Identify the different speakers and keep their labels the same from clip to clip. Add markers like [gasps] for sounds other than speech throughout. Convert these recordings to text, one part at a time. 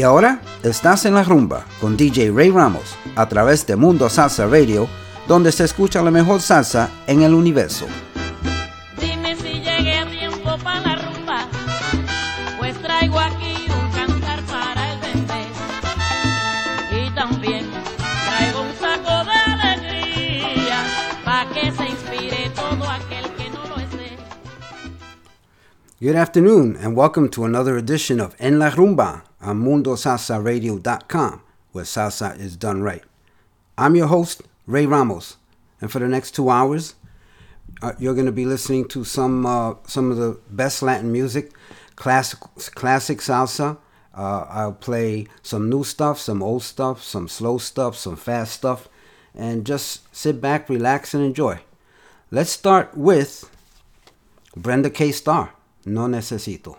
Speaker 1: Y ahora estás en la rumba con DJ Ray Ramos a través de Mundo Salsa Radio, donde se escucha la mejor salsa en el universo.
Speaker 2: Dime si llegué a tiempo para la rumba, pues traigo aquí un cantar para el bebé. Y también traigo un saco de alegría, para que se inspire todo aquel que no lo esté.
Speaker 1: Good afternoon, and welcome to another edition of En La Rumba on MundoSalsaRadio.com, where salsa is done right. I'm your host, Ray Ramos, and for the next two hours, uh, you're going to be listening to some uh, some of the best Latin music, classic classic salsa. Uh, I'll play some new stuff, some old stuff, some slow stuff, some fast stuff, and just sit back, relax, and enjoy. Let's start with Brenda K. Starr. No necesito.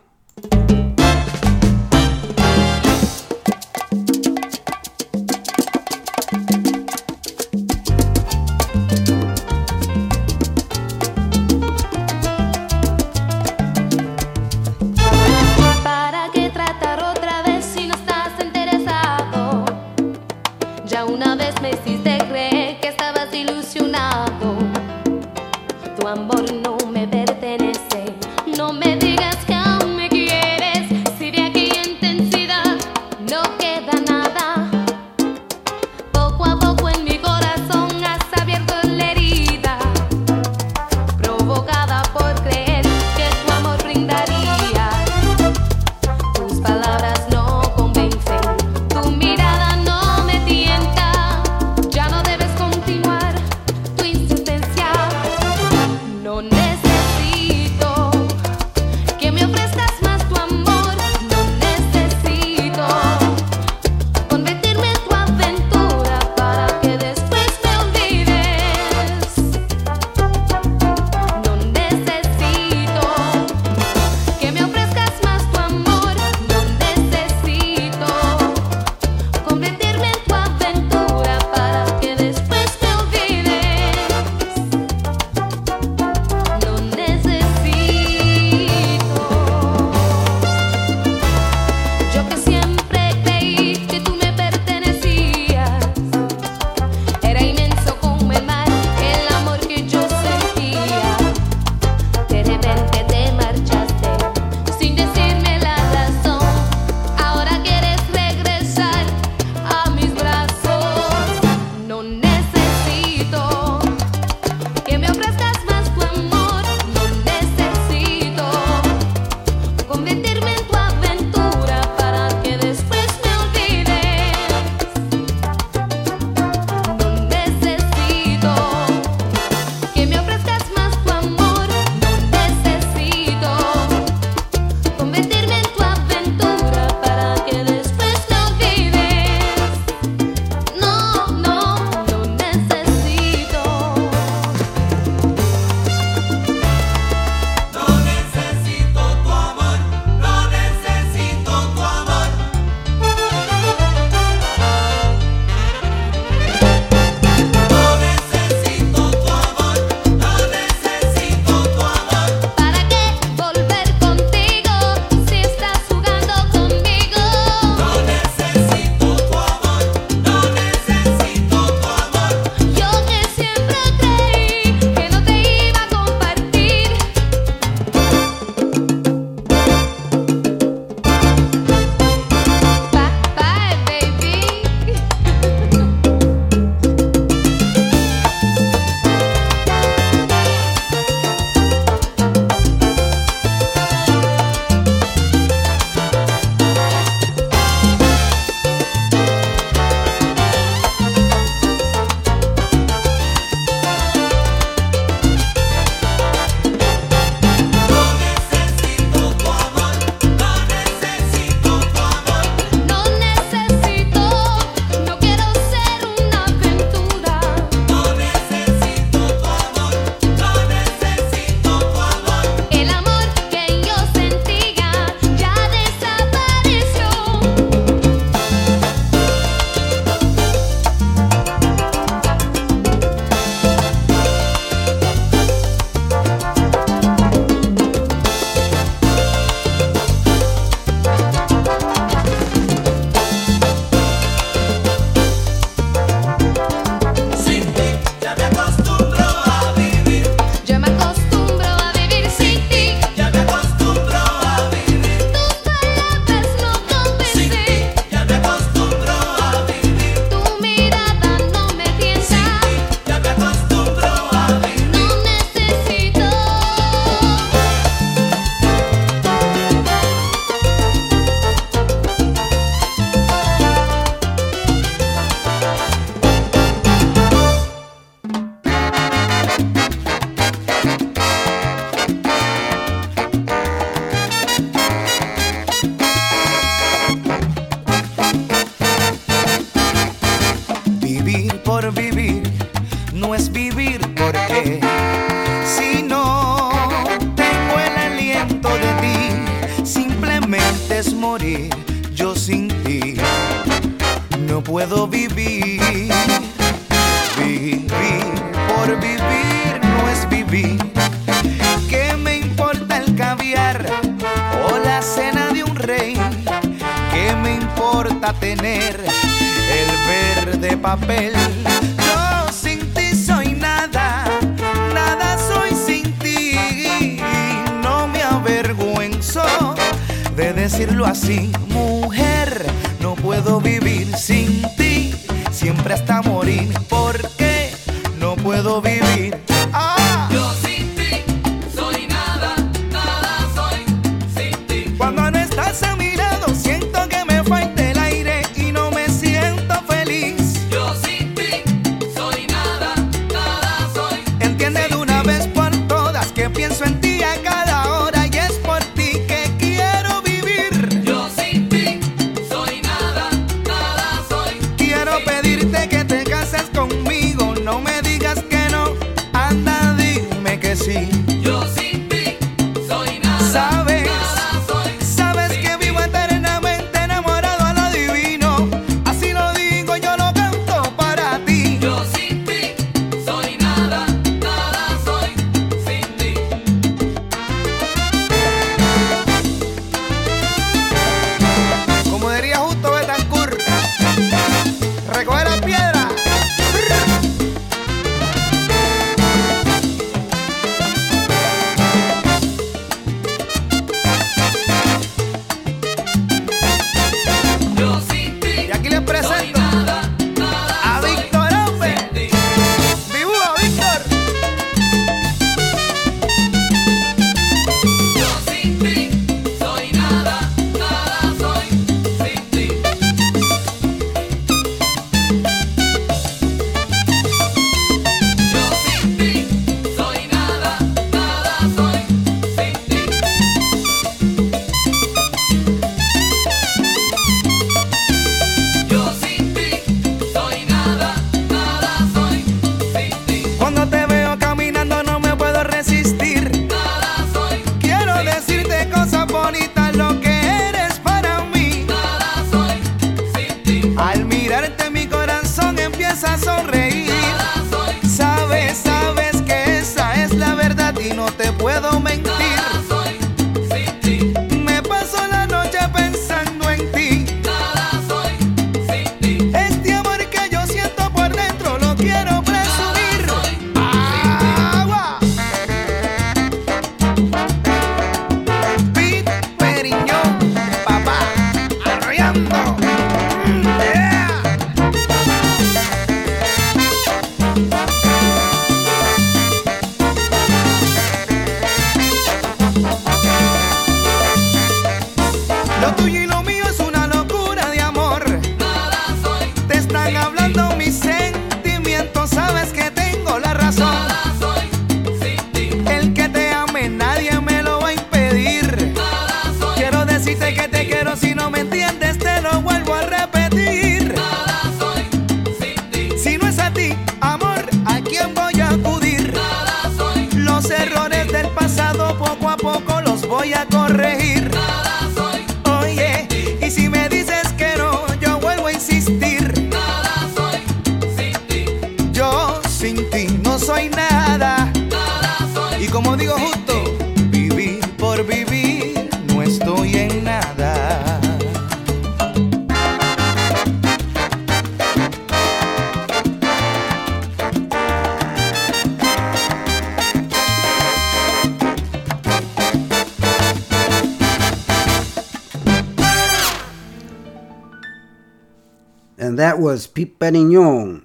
Speaker 3: Pipe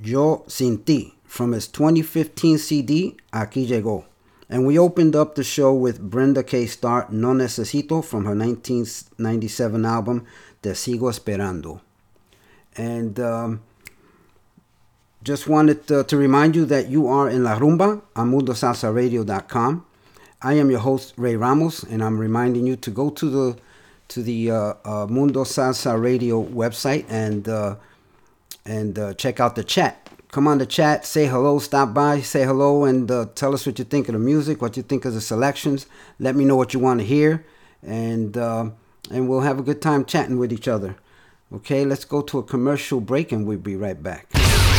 Speaker 3: Yo Sin Ti,
Speaker 1: from his 2015 CD, Aquí Llegó. And we opened up the show with Brenda K. Starr, No Necesito, from her 1997 album, Te Sigo Esperando. And um, just wanted to, to, remind you that you are in La Rumba on MundoSalsaRadio.com. I am your host, Ray Ramos, and I'm reminding you to go to the to the uh, uh, Mundo Salsa Radio website and uh, and uh, check out the chat. Come on the chat, say hello, stop by, say hello, and uh, tell us what you think of the music, what you think of the selections. Let me know what you want to hear, and uh, and we'll have a good time chatting with each other. Okay, let's go to a commercial break, and we'll be right back.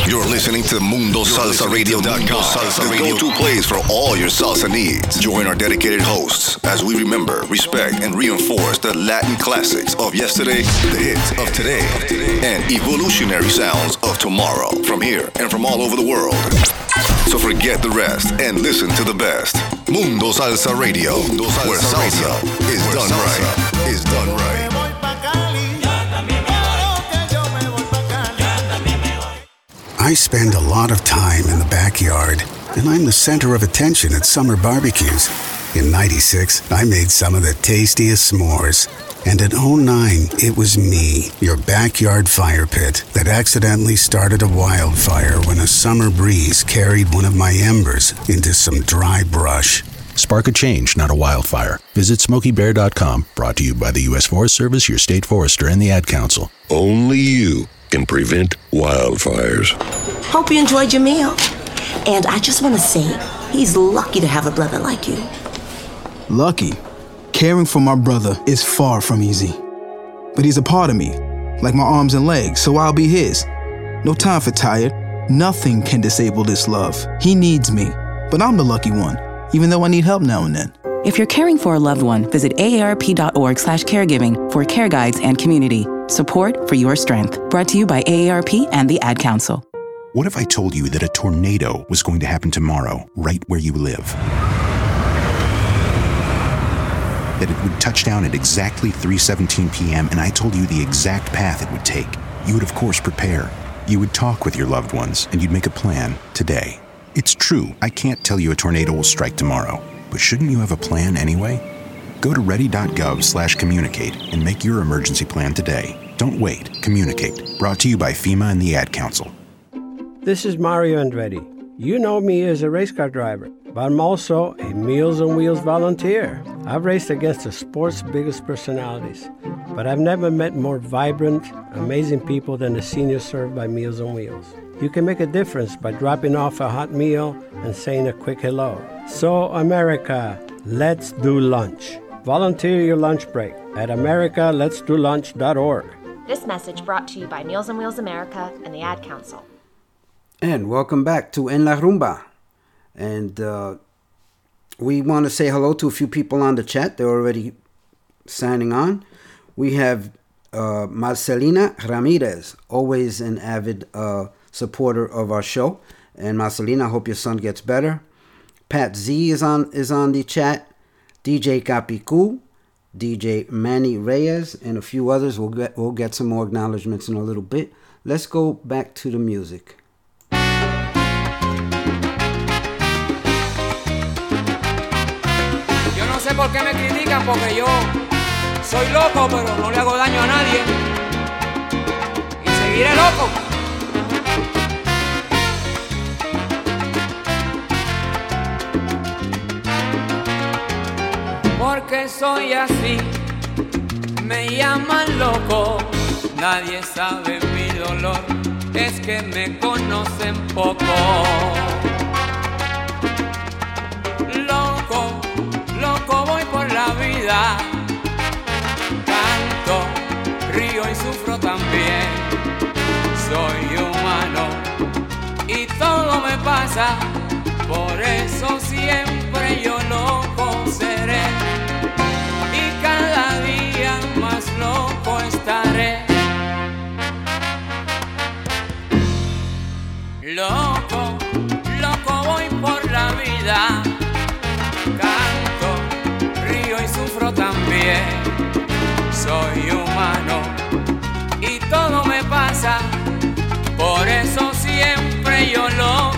Speaker 4: You're listening to Mundo Salsa MundoSalsaRadio.com, the go-to place for all your salsa needs. Join our dedicated hosts as we remember, respect, and reinforce the Latin classics of yesterday, the hits of today, and evolutionary sounds of tomorrow from here and from all over the world. So forget the rest and listen to the best. Mundo Salsa Radio, where salsa is done right. Is done right.
Speaker 5: I spend a lot of time in the backyard, and I'm the center of attention at summer barbecues. In 96, I made some of the tastiest s'mores. And in 09, it was me, your backyard fire pit, that accidentally started a wildfire when a summer breeze carried one of my embers into some dry brush.
Speaker 6: Spark a change, not a wildfire. Visit SmokeyBear.com, brought to you by the U.S. Forest Service, your state forester, and the Ad Council.
Speaker 7: Only you can prevent wildfires.
Speaker 8: Hope you enjoyed your meal. And I just want to say, he's lucky to have a brother like you.
Speaker 9: Lucky. Caring for my brother is far from easy. But he's a part of me, like my arms and legs, so I'll be his. No time for tired. Nothing can disable this love. He needs me, but I'm the lucky one, even though I need help now and then.
Speaker 10: If you're caring for a loved one, visit aarp.org slash caregiving for care guides and community. Support for your strength. Brought to you by AARP and the Ad Council.
Speaker 6: What if I told you that a tornado was going to happen tomorrow, right where you live? That it would touch down at exactly 3:17 p.m. and I told you the exact path it would take. You would of course prepare. You would talk with your loved ones and you'd make a plan today. It's true, I can't tell you a tornado will strike tomorrow, but shouldn't you have a plan anyway? Go to ready.gov/communicate and make your emergency plan today. Don't wait, communicate. Brought to you by FEMA and the Ad Council.
Speaker 11: This is Mario Andretti. You know me as a race car driver, but I'm also a Meals on Wheels volunteer. I've raced against the sport's biggest personalities, but I've never met more vibrant, amazing people than the seniors served by Meals on Wheels. You can make a difference by dropping off a hot meal and saying a quick hello. So, America, let's do lunch. Volunteer your lunch break at americaletsdolunch.org.
Speaker 2: This message brought to you by Meals on Wheels America and the Ad Council.
Speaker 1: And welcome back to En La Rumba. And uh, we want to say hello to a few people on the chat. They're already signing on. We have uh, Marcelina Ramirez, always an avid uh, supporter of our show. And Marcelina, I hope your son gets better. Pat Z is on is on the chat. DJ Capicu, DJ Manny Reyes, and a few others. We'll get we'll get some more acknowledgments in a little bit. Let's go back to the music.
Speaker 12: Yo no sé por qué me critican porque yo soy loco, pero no le hago daño a nadie. Y seguiré loco. Porque soy así, me llaman loco, nadie sabe mi dolor, es que me conocen poco. Loco, loco voy por la vida. Canto, río y sufro también. Soy humano y todo me pasa. Por eso siempre yo loco siempre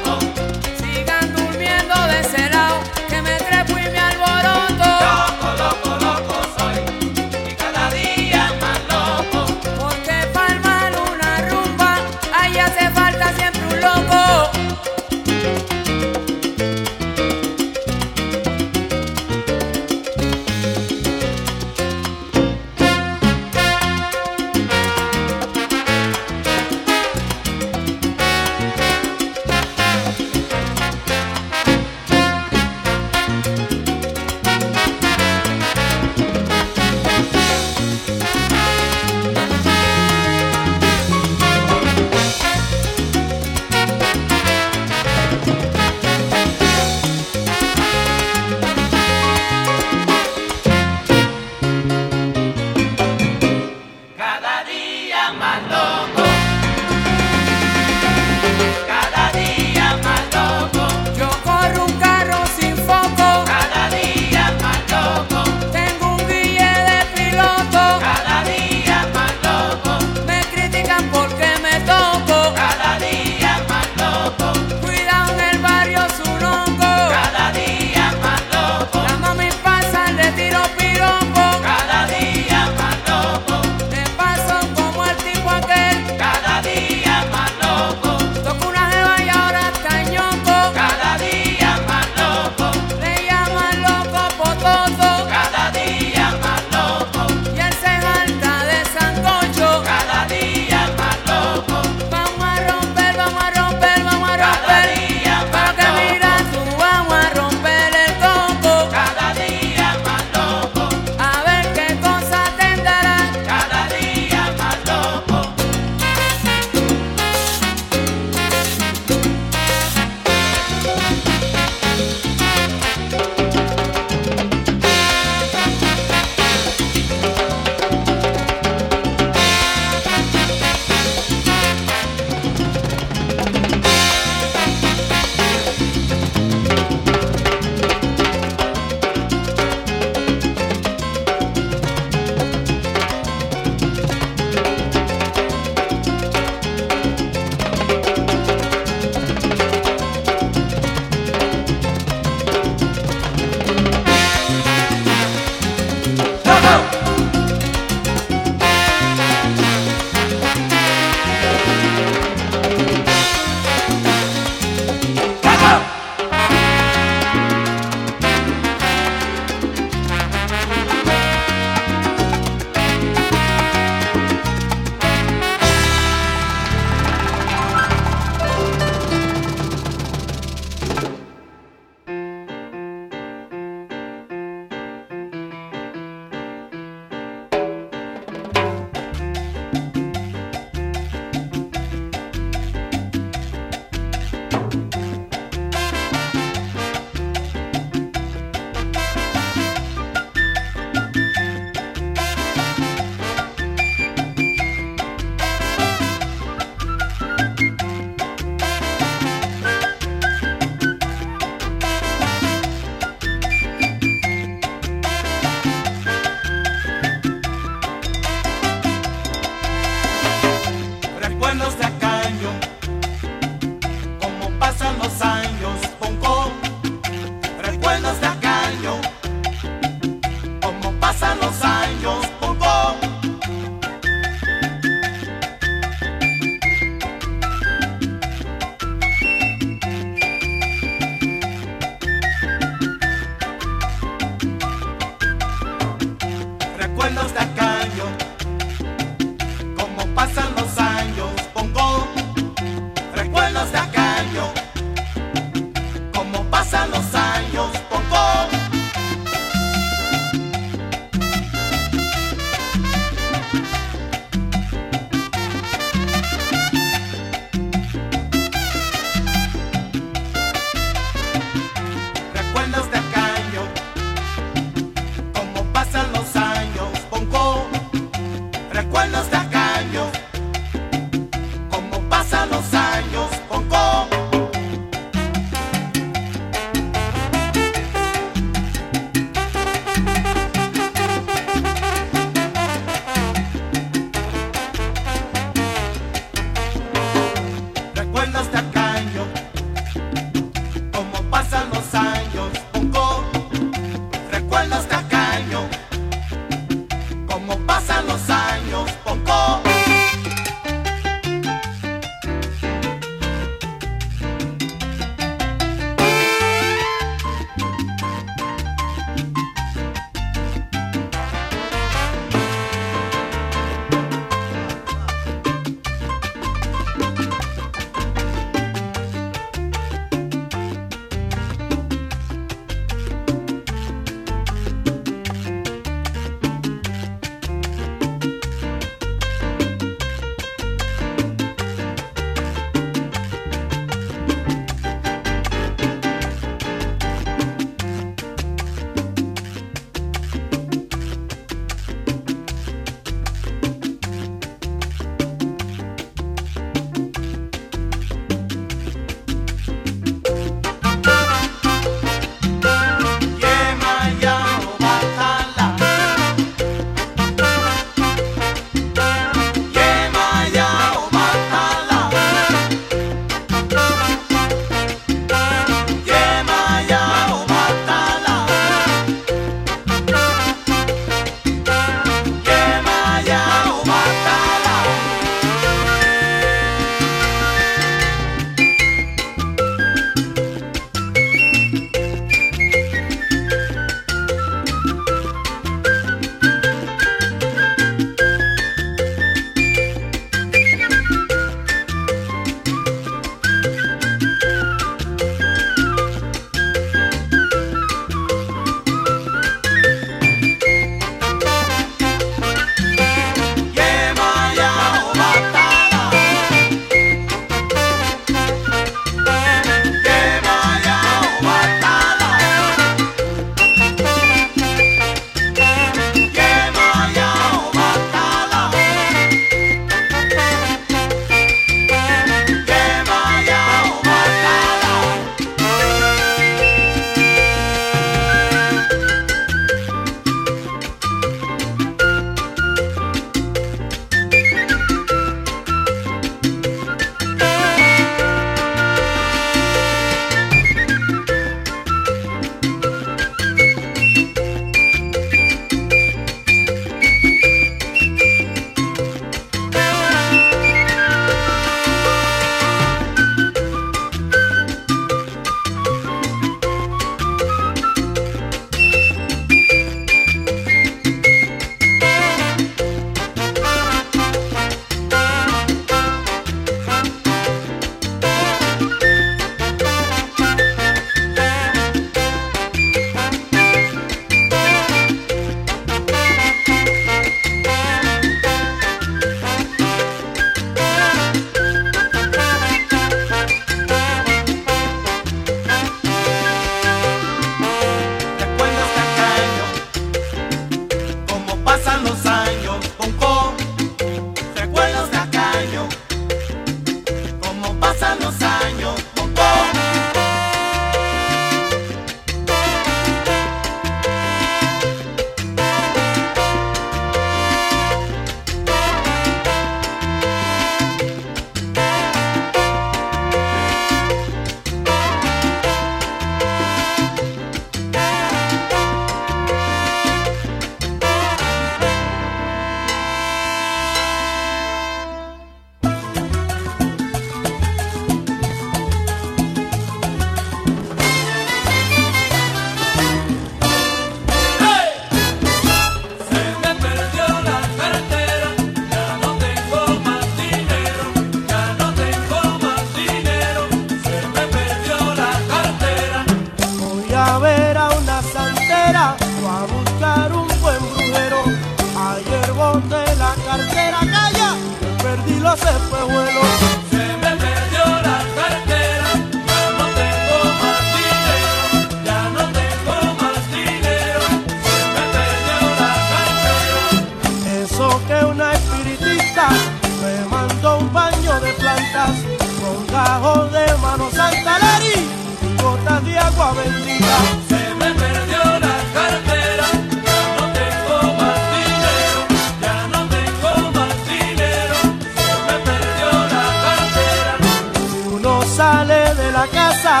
Speaker 13: sale de la casa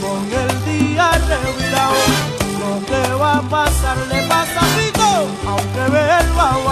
Speaker 13: con el día revirado. Lo que va a pasar le pasa pico, aunque
Speaker 14: verba o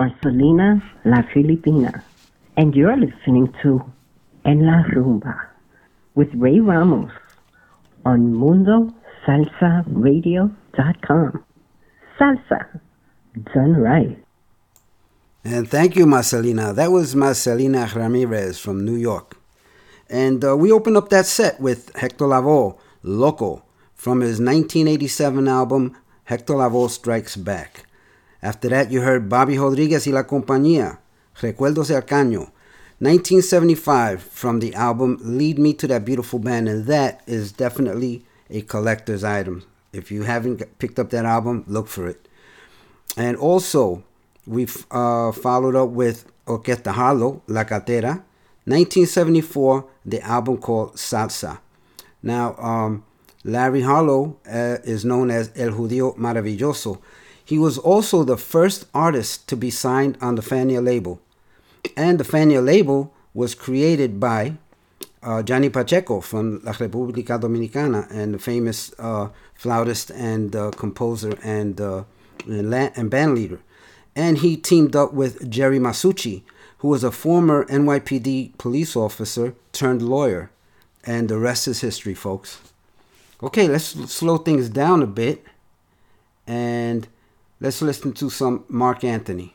Speaker 14: Marcelina La Filipina, and you're listening to En La Rumba with Ray Ramos on MundoSalsaRadio.com. Salsa, done right.
Speaker 1: And thank you, Marcelina. That was Marcelina Ramirez from New York. And uh, we opened up that set with Hector Lavoe, Loco, from his 1987 album Hector Lavoe Strikes Back. After that, you heard Bobby Rodriguez y La Compañía, Recuerdos del Caño, 1975, from the album Lead Me to That Beautiful Band. And that is definitely a collector's item. If you haven't picked up that album, look for it. And also, we've uh, followed up with Orquesta Harlow, La Cartera, 1974, the album called Salsa. Now, um, Larry Harlow uh, is known as El Judío Maravilloso. He was also the first artist to be signed on the Fania label. And the Fania label was created by uh, Johnny Pacheco from La República Dominicana and the famous uh, flautist and uh, composer and, uh, and, la- and band leader. And he teamed up with Jerry Masucci, who was a former NYPD police officer turned lawyer. And the rest is history, folks. Okay, let's slow things down a bit and let's listen to some Marc Anthony.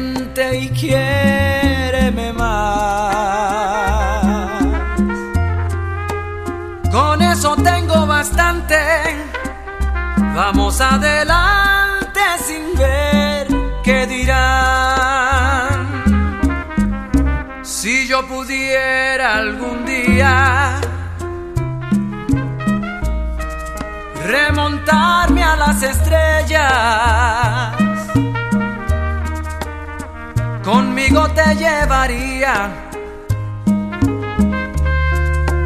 Speaker 15: y quiéreme más. Con eso tengo bastante. Vamos adelante sin ver qué dirán. Si yo pudiera algún día remontarme a las estrellas conmigo te llevaría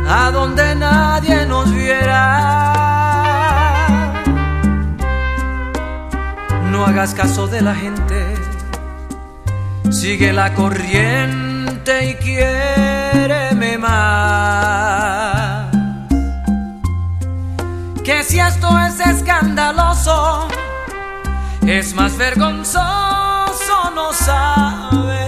Speaker 15: a donde nadie nos viera. No hagas caso de la gente, sigue la corriente y quiéreme más. Que si esto es escandaloso, es más vergonzoso no saber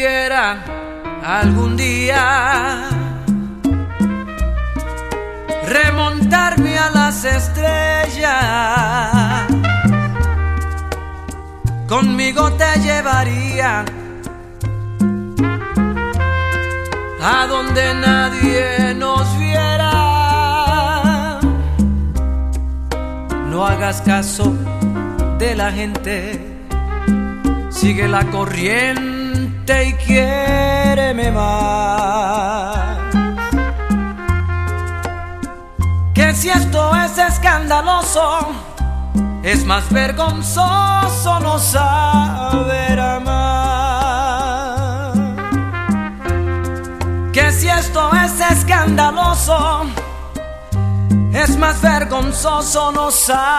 Speaker 15: pudiera algún día remontarme a las estrellas, conmigo te llevaría a donde nadie nos viera. No hagas caso de la gente sigue la corriente Vente y quiéreme más. Que si esto es escandaloso, es más vergonzoso no saber amar. Que si esto es escandaloso, es más vergonzoso no saber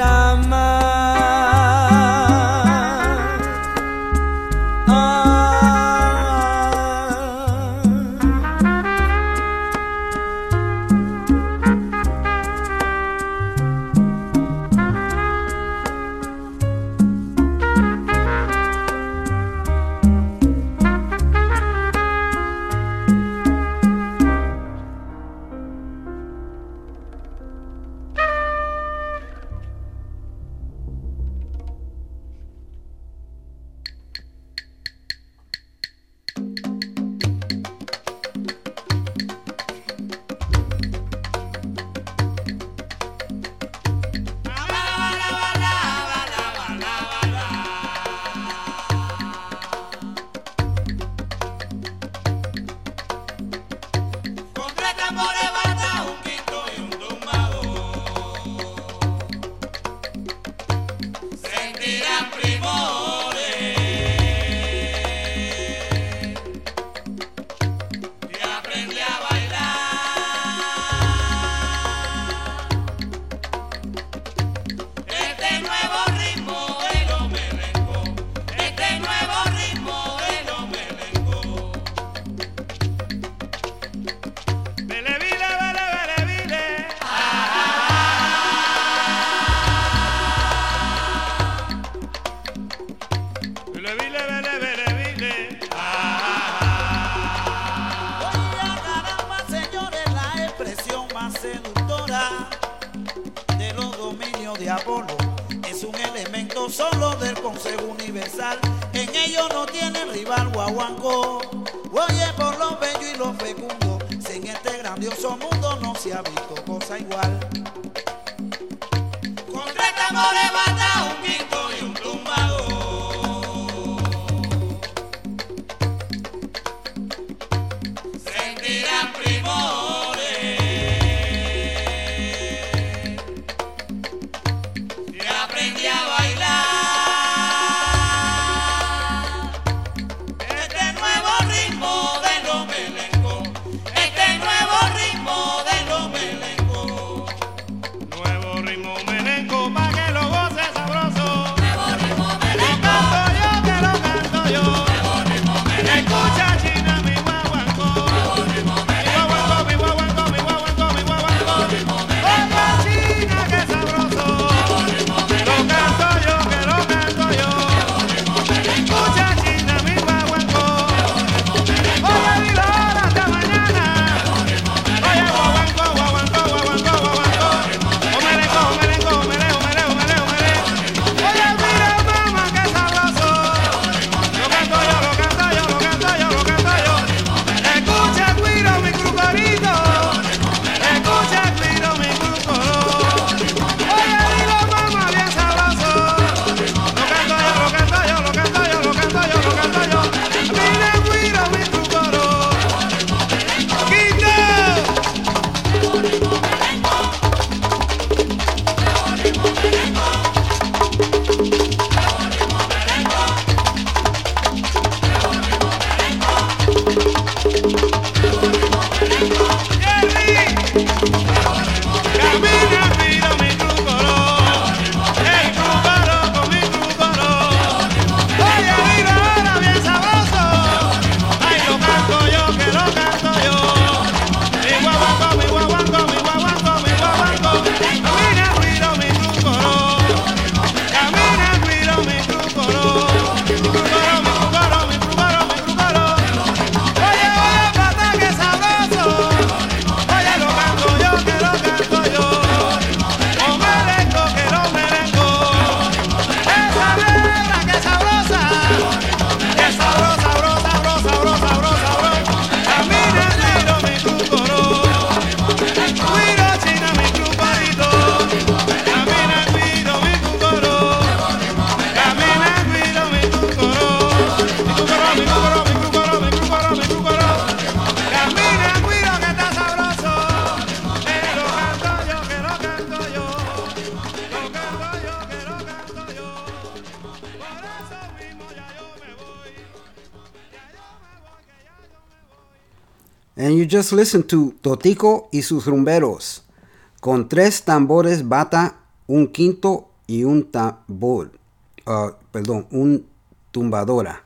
Speaker 15: amar.
Speaker 1: Just listened to Totico y sus rumberos. Con tres tambores bata, un quinto y un tambor. Uh, perdón, un tumbadora.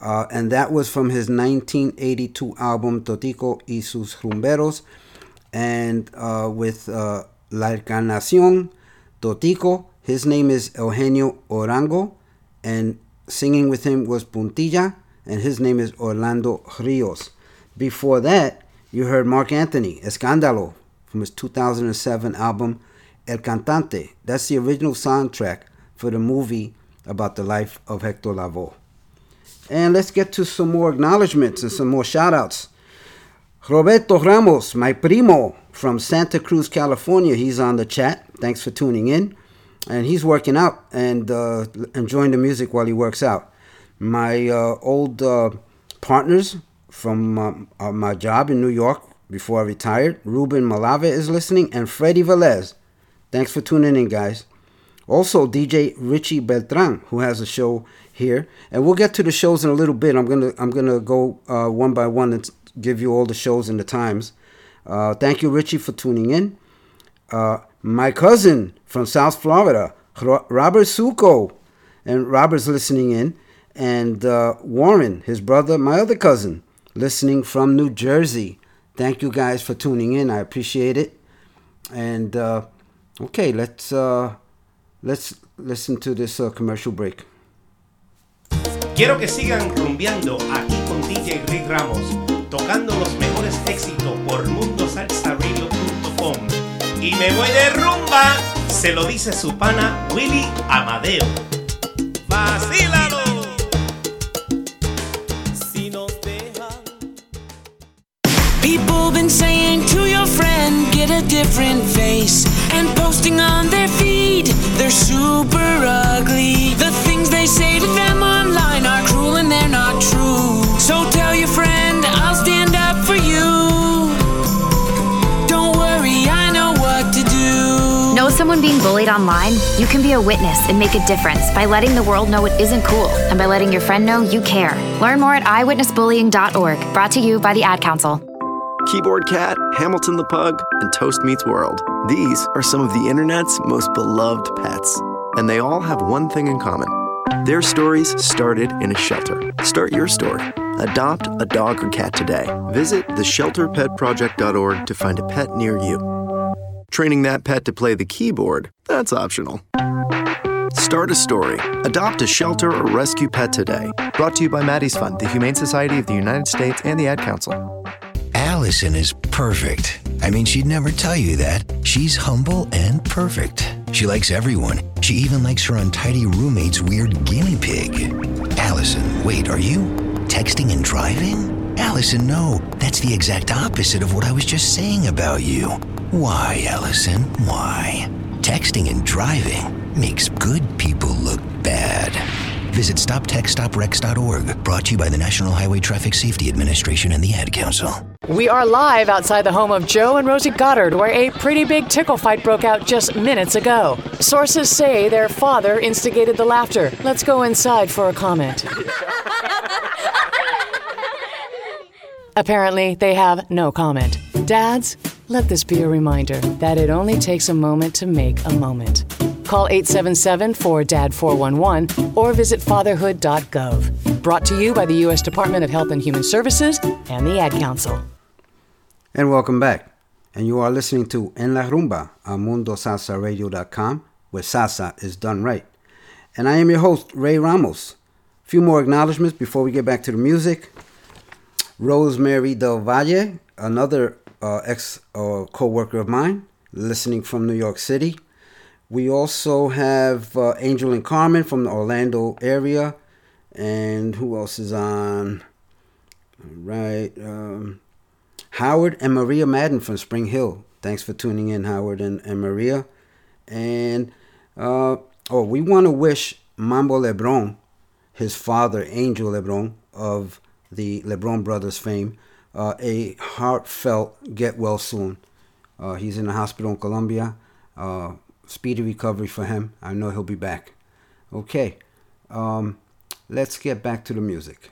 Speaker 1: Uh, and that was from his 1982 album Totico y sus rumberos. And uh, with uh, La Encarnación, Totico, his name is Eugenio Arango. And singing with him was Puntilla. And his name is Orlando Rios. Before that, you heard Marc Anthony, Escándalo, from his 2007 album El Cantante. That's the original soundtrack for the movie about the life of Hector Lavoe. And let's get to some more acknowledgments and some more shout outs. Roberto Ramos, my primo from Santa Cruz, California, he's on the chat. Thanks for tuning in. And he's working out and uh, enjoying the music while he works out. My uh, old uh, partners from um, uh, my job in New York before I retired, Ruben Malave is listening, and Freddie Velez. Thanks for tuning in, guys. Also, DJ Richie Beltran, who has a show here, and we'll get to the shows in a little bit. I'm gonna I'm gonna go uh, one by one and give you all the shows and the times. Uh, thank you, Richie, for tuning in. Uh, my cousin from South Florida, Robert Suko, and Robert's listening in, and uh, Warren, his brother, my other cousin, listening from New Jersey. Thank you guys for tuning in. I appreciate it. And uh, okay, let's uh, let's listen to this uh, commercial break.
Speaker 16: Quiero que sigan rumbeando aquí con DJ Rick Ramos, tocando los mejores éxitos por mundosalsaradio.com. Y me voy de rumba, se lo dice su pana Willy Amadeo. ¡Vacílalo!
Speaker 17: Different face. And posting on their feed, they're super ugly. The things they say to them online are cruel and they're not true. So tell your friend, I'll stand up for you. Don't worry, I know what to do.
Speaker 18: Know someone being bullied online? You can be a witness and make a difference by letting the world know it isn't cool and by letting your friend know you care. Learn more at iwitnessbullying.org. Brought to you by the Ad Council.
Speaker 19: Keyboard Cat, Hamilton the Pug, and Toast Meets World. These are some of the internet's most beloved pets. And they all have one thing in common. Their stories started in a shelter. Start your story. Adopt a dog or cat today. Visit theshelterpetproject.org to find a pet near you. Training that pet to play the keyboard, that's optional. Start a story. Adopt a shelter or rescue pet today. Brought to you by Maddie's Fund, the Humane Society of the United States, and the Ad Council.
Speaker 20: Allison is perfect. I mean, she'd never tell you that. She's humble and perfect. She likes everyone. She even likes her untidy roommate's weird guinea pig. Allison, wait, are you texting and driving? Allison, no. That's the exact opposite of what I was just saying about you. Why, Allison? Why? Texting and driving makes good people look bad. Visit StopTextsStopWrecks.org, brought to you by the National Highway Traffic Safety Administration and the Ad Council.
Speaker 21: We are live outside the home of Joe and Rosie Goddard, where a pretty big tickle fight broke out just minutes ago. Sources say their father instigated the laughter. Let's go inside for a comment. [laughs] Apparently, they have no comment. Dads, let this be a reminder that it only takes a moment to make a moment. Call 877 4DAD 411 or visit fatherhood.gov. Brought to you by the U.S. Department of Health and Human Services and the Ad Council.
Speaker 1: And welcome back. And you are listening to En La Rumba on MundoSalsaRadio.com, where salsa is done right. And I am your host, Ray Ramos. A few more acknowledgments before we get back to the music. Rosemary Del Valle, another uh, ex uh, co worker of mine, listening from New York City. We also have uh, Angel and Carmen from the Orlando area. And who else is on? All right. Um, Howard and Maria Madden from Spring Hill. Thanks for tuning in, Howard and, and Maria. And, uh, oh, we want to wish Mambo Lebron, his father, Angel Lebron, of the Lebron Brothers fame, uh, a heartfelt get well soon. Uh, he's in the hospital in Colombia. Speedy recovery for him. I know he'll be back. Okay, um, let's get back to the music.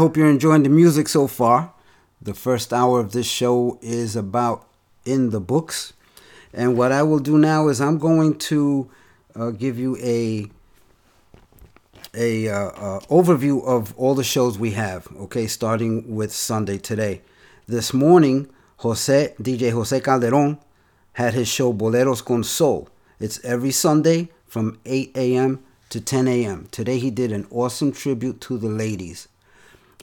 Speaker 1: Hope you're enjoying the music so far. The first hour of this show is about in the books. And what I will do now is I'm going to uh, give you a a uh, uh, overview of all the shows we have. Okay, starting with Sunday today. This morning, Jose DJ Jose Calderon had his show Boleros con Soul. It's every Sunday from 8 a.m. to 10 a.m. Today he did an awesome tribute to the ladies.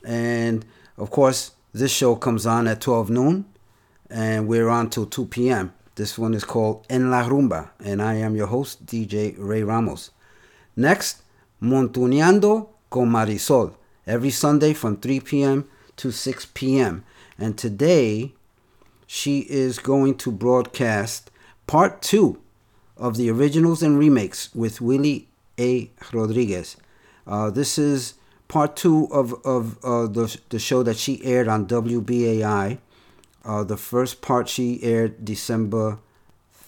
Speaker 1: And of course, this show comes on at 12 noon and we're on till 2 p.m. This one is called En La Rumba, and I am your host, DJ Ray Ramos. Next, Montuneando con Marisol, every Sunday from 3 p.m. to 6 p.m. And today, she is going to broadcast part two of the originals and remakes with Willie A. Rodriguez. Uh, this is part two of, of uh, the, the show that she aired on WBAI. Uh, the first part she aired December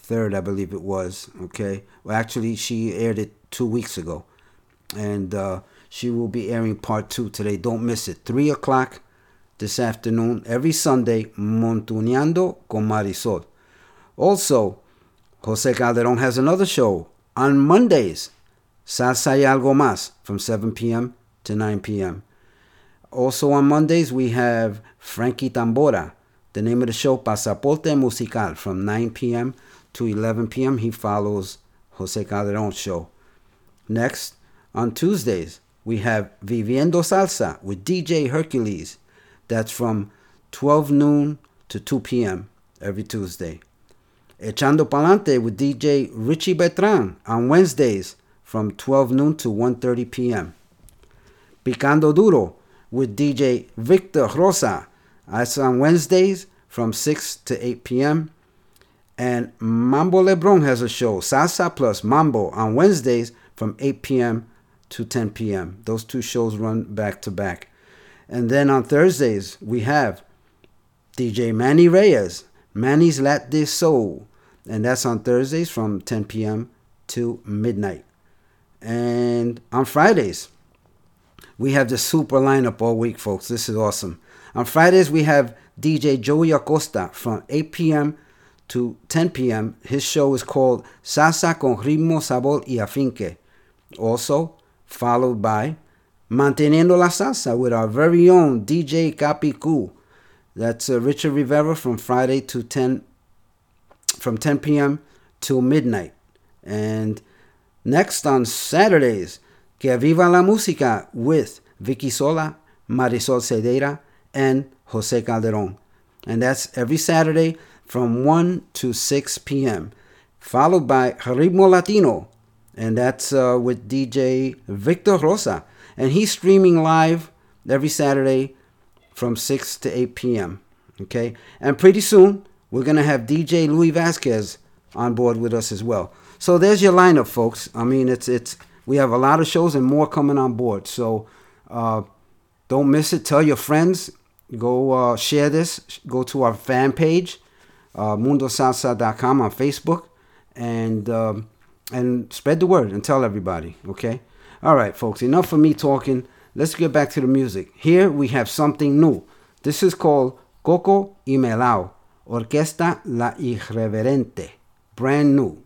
Speaker 1: 3rd, I believe it was. Okay. Well, actually, she aired it two weeks ago. And uh, she will be airing part two today. Don't miss it. 3 o'clock this afternoon, every Sunday, Montuneando con Marisol. Also, Jose Calderon has another show on Mondays, Salsa y Algo Más, from 7 p.m. to 9 p.m. Also on Mondays, we have Frankie Tambora. The name of the show, Pasaporte Musical, from 9 p.m. to 11 p.m. He follows Jose Calderon's show. Next, on Tuesdays, we have Viviendo Salsa with DJ Hercules. That's from 12 noon to 2 p.m. every Tuesday. Echando Palante with DJ Richie Beltran on Wednesdays from 12 noon to 1.30 p.m. Picando Duro with DJ Victor Rosa. That's on Wednesdays from 6 to 8 p.m. And Mambo Lebron has a show, Salsa plus Mambo, on Wednesdays from 8 p.m. to 10 p.m. Those two shows run back to back. And then on Thursdays, we have DJ Manny Reyes, Manny's Latin Soul. And that's on Thursdays from 10 p.m. to midnight. And on Fridays, we have the super lineup all week, folks. This is awesome. On Fridays, we have DJ Joey Acosta from 8 p.m. to 10 p.m. His show is called Salsa con Ritmo, Sabor y Afinque. Also, followed by Manteniendo la Salsa with our very own DJ Capicu. That's uh, Richard Rivera from Friday to 10 from 10 p.m. till midnight. And next on Saturdays, Que Viva la Música with Vicky Sola, Marisol Cedeira, and Jose Calderon. And that's every Saturday from 1 to 6 p.m. Followed by Ritmo Latino, and that's uh, with DJ Victor Rosa. And he's streaming live every Saturday from 6 to 8 p.m. Okay? And pretty soon, we're going to have DJ Louis Vasquez on board with us as well. So there's your lineup, folks. I mean, it's it's we have a lot of shows and more coming on board. So uh, don't miss it. Tell your friends. Go uh, share this. Go to our fan page, uh, mundosalsa.com on Facebook, and um, and spread the word and tell everybody. Okay. All right, folks. Enough of me talking. Let's get back to the music. Here we have something new. This is called Coco y Melao, Orquesta La Irreverente, brand new.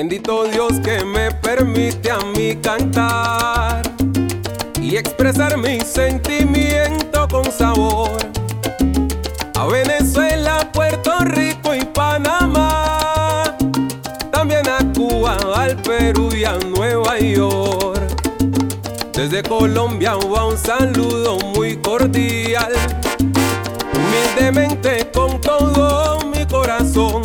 Speaker 22: Bendito Dios que me permite a mí cantar y expresar mi sentimiento con sabor. A Venezuela, Puerto Rico y Panamá, también a Cuba, al Perú y a Nueva York. Desde Colombia va un saludo muy cordial, humildemente con todo mi corazón,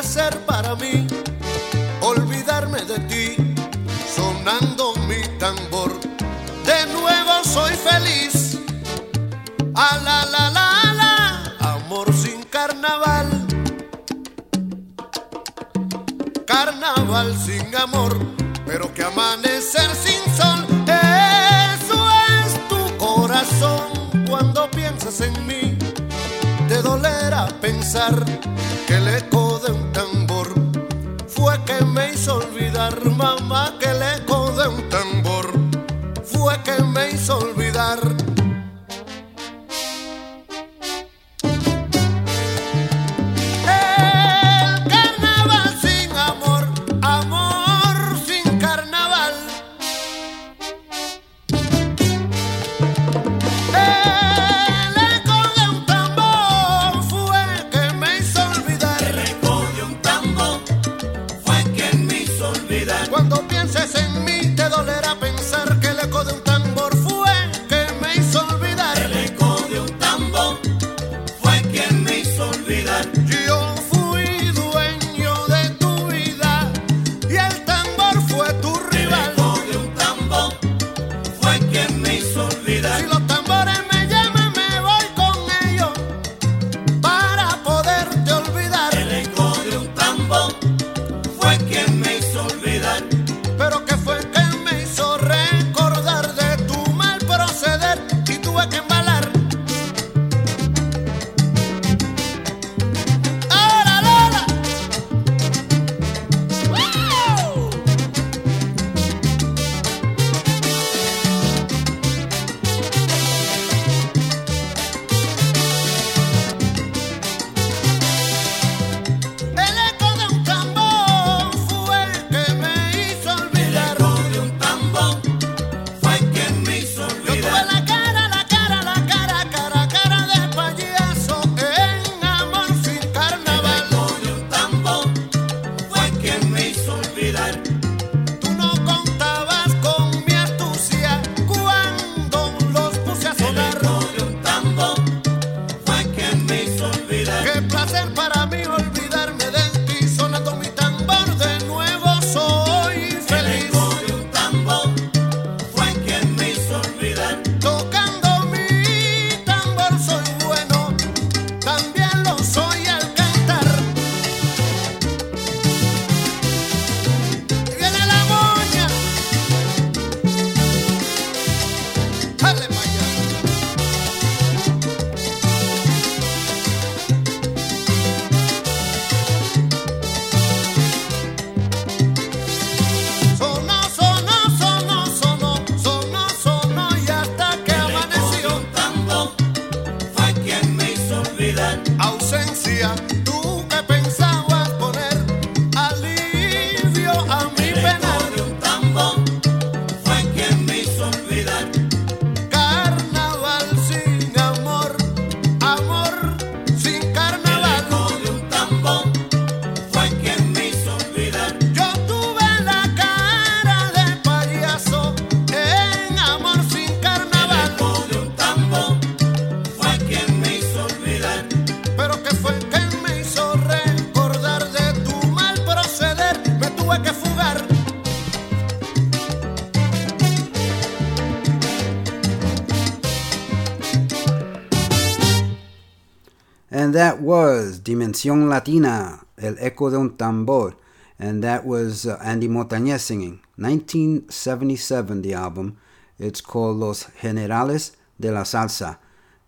Speaker 23: Placer para mí olvidarme de ti, sonando mi tambor. De nuevo soy feliz. A la la la la, amor sin carnaval. Carnaval sin amor, pero que amanecer sin sol. Eso es tu corazón cuando piensas en mí. Te dolerá pensar que el eco de un me hizo olvidar, mamá, que el eco de un tambor fue que me hizo olvidar.
Speaker 1: And that was Dimensión Latina, El Eco de un Tambor. And that was uh, Andy Montañez singing. 1977, the album. It's called Los Generales de la Salsa.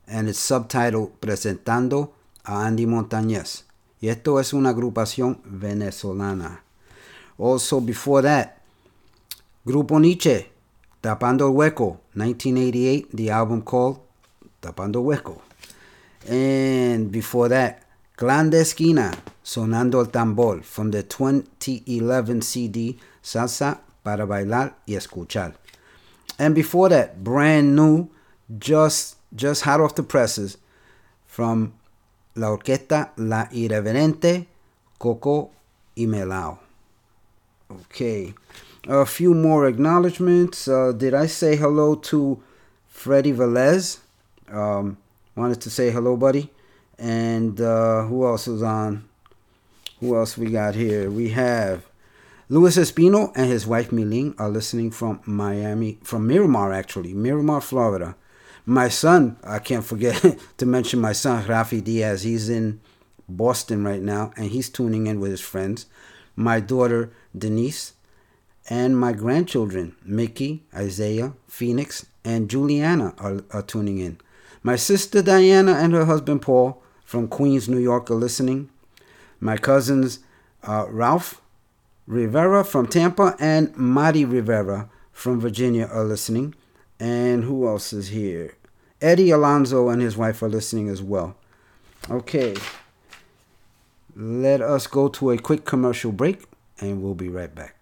Speaker 1: And it's subtitled Presentando a Andy Montañez. Y esto es una agrupación venezolana. Also, before that, Grupo Niche, Tapando el Hueco, 1988, the album called Tapando el Hueco. And before that, Clan de Esquina, Sonando el Tambor, from the 2011 CD Salsa para Bailar y Escuchar. And before that, brand new, just just hot off the presses, from La Orquesta La Irreverente, Coco y Melao. Okay. A few more acknowledgments. Uh, did I say hello to Freddie Velez? Um, wanted to say hello, buddy. And uh, who else is on? Who else we got here? We have Luis Espino and his wife Milene are listening from Miami, from Miramar actually, Miramar, Florida. My son, I can't forget [laughs] to mention my son Rafi Diaz. He's in Boston right now and he's tuning in with his friends. My daughter Denise and my grandchildren Mickey, Isaiah, Phoenix, and Juliana are, are tuning in. My sister Diana and her husband Paul from Queens, New York are listening. My cousins uh, Ralph Rivera from Tampa and Madi Rivera from Virginia are listening. And who else is here? Eddie Alonso and his wife are listening as well. Okay. Let us go to a quick commercial break and we'll be right back.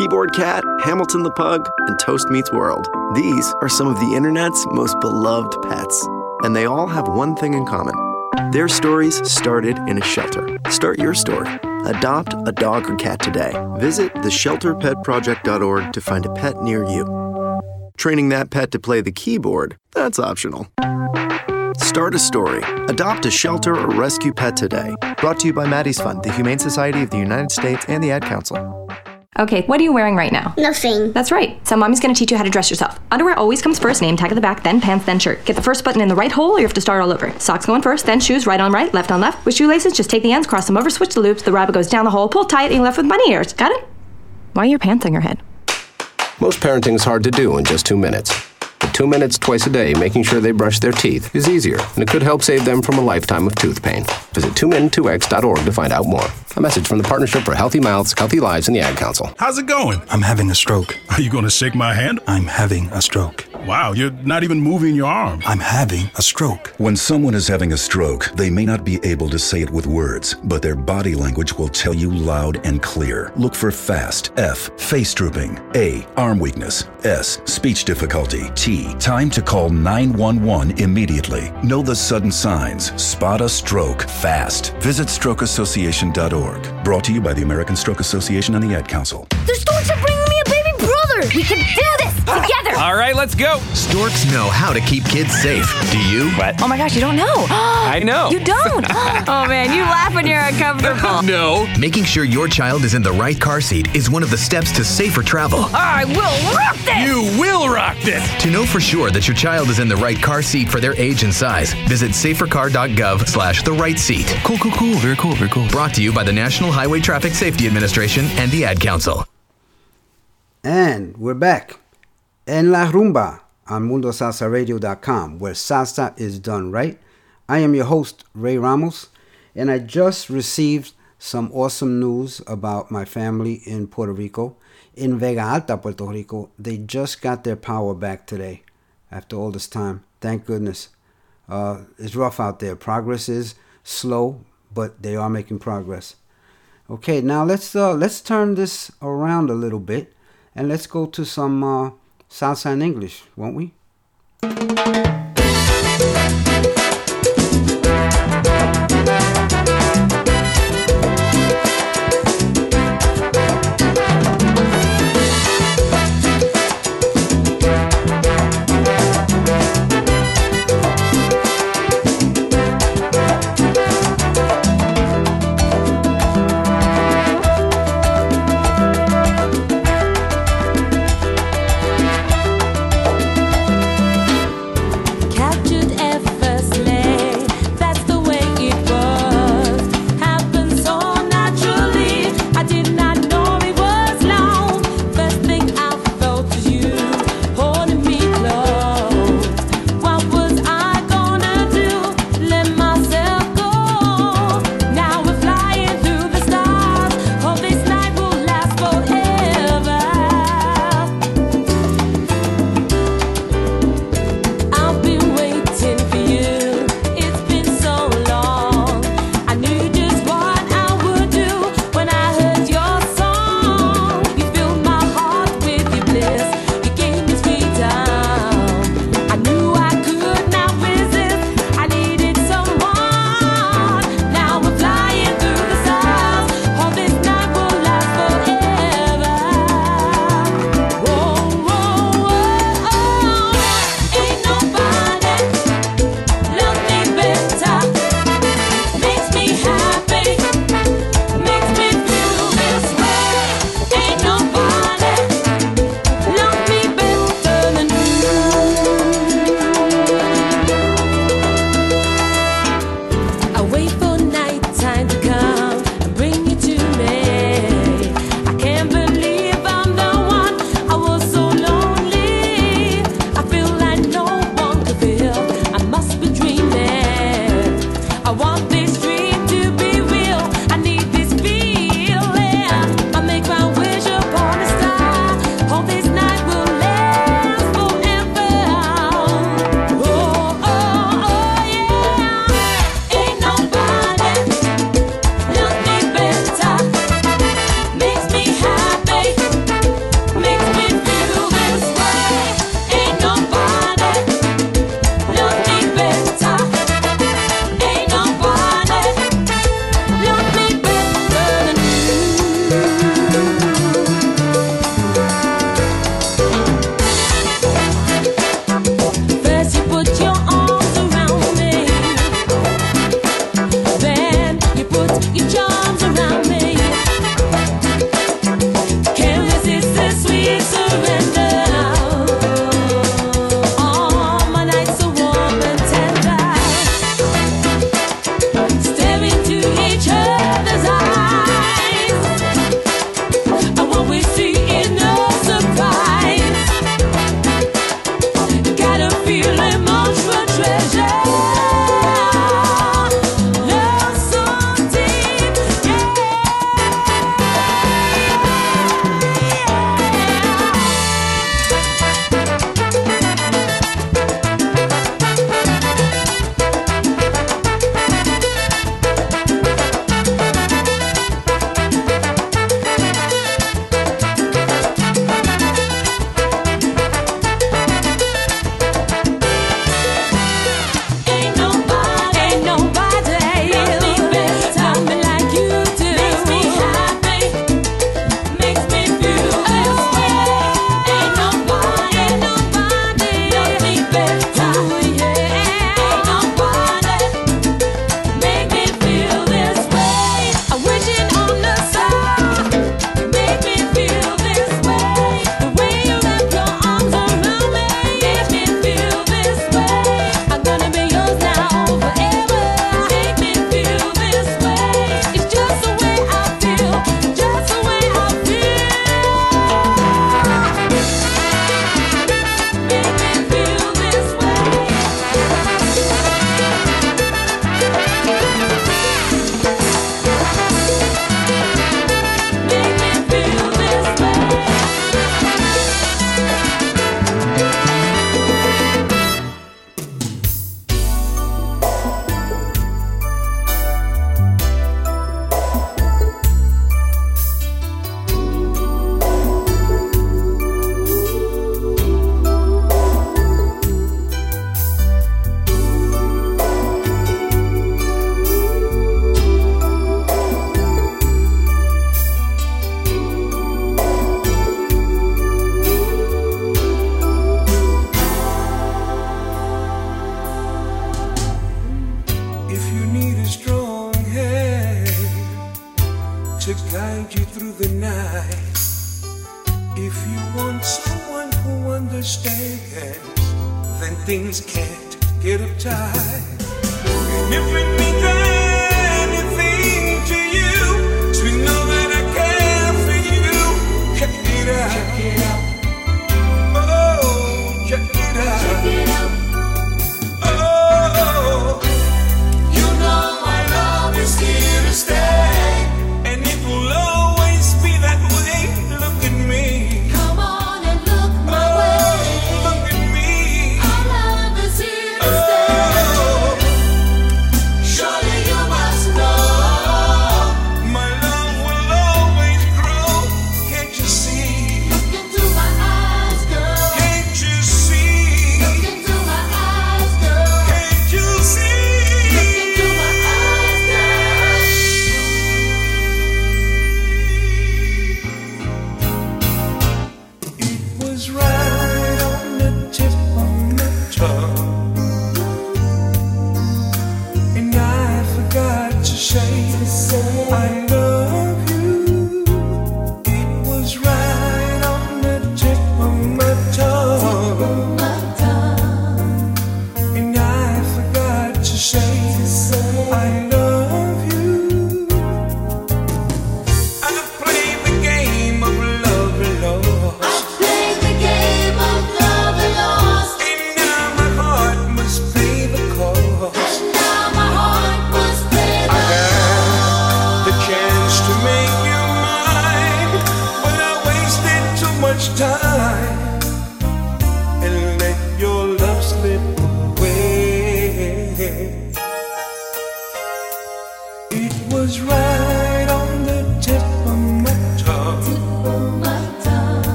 Speaker 19: Keyboard Cat, Hamilton the Pug, and Toast Meets World. These are some of the internet's most beloved pets. And they all have one thing in common. Their stories started in a shelter. Start your story. Adopt a dog or cat today. Visit theshelterpetproject.org to find a pet near you. Training that pet to play the keyboard, that's optional. Start a story. Adopt a shelter or rescue pet today. Brought to you by Maddie's Fund, the Humane Society of the United States, and the Ad Council.
Speaker 24: Okay, what are you wearing right now?
Speaker 25: Nothing.
Speaker 24: That's right. So mommy's gonna teach you how to dress yourself. Underwear always comes first, name tag at the back, then pants, then shirt. Get the first button in the right hole or you have to start all over. Socks going first, then shoes, right on right, left on left. With shoelaces, just take the ends, cross them over, switch the loops, the rabbit goes down the hole, pull tight, and you're left with bunny ears. Got it? Why are your pants on your head?
Speaker 26: Most parenting is hard to do in just two minutes. But two minutes twice a day making sure they brush their teeth is easier, and it could help save them from a lifetime of tooth pain. Visit 2min2x.org to find out more. A message from the Partnership for Healthy Mouths, Healthy Lives, and the Ad Council.
Speaker 27: How's it going?
Speaker 28: I'm having a stroke. [laughs]
Speaker 27: Are you going to shake my hand?
Speaker 28: I'm having a stroke.
Speaker 27: Wow, you're not even moving your arm.
Speaker 28: I'm having a stroke.
Speaker 6: When someone is having a stroke, they may not be able to say it with words, but their body language will tell you loud and clear. Look for FAST, F, face drooping, A, arm weakness, S, speech difficulty, T, time to call 911 immediately. Know the sudden signs. Spot a stroke fast. Visit strokeassociation.org. Brought to you by the American Stroke Association and the Ad Council.
Speaker 25: The storks are bringing me a baby brother. We can do this together.
Speaker 29: All right, let's go. Storks know how to keep kids safe. Do you? What?
Speaker 24: Oh my gosh, you don't know. [gasps]
Speaker 29: I know.
Speaker 24: You don't. [laughs] oh man, you laugh when you're uncomfortable. [laughs]
Speaker 29: no. Making sure your child is in the right car seat is one of the steps to safer travel.
Speaker 24: Oh, I will rock this.
Speaker 29: You will rock this. To know for sure that your child is in the right car seat for their age and size, visit safercar.gov slash the right seat. Cool, cool, cool. Very cool, very cool. Brought to you by the National Highway Traffic Safety Administration and the Ad Council.
Speaker 1: And we're back. En La Rumba on MundoSalsaRadio.com, where salsa is done right. I am your host, Ray Ramos, and I just received some awesome news about my family in Puerto Rico. In Vega Alta, Puerto Rico, they just got their power back today after all this time. Thank goodness. Uh, it's rough out there. Progress is slow, but they are making progress. Okay, now let's uh, let's turn this around a little bit and let's go to some uh, salsa in English, won't
Speaker 30: we?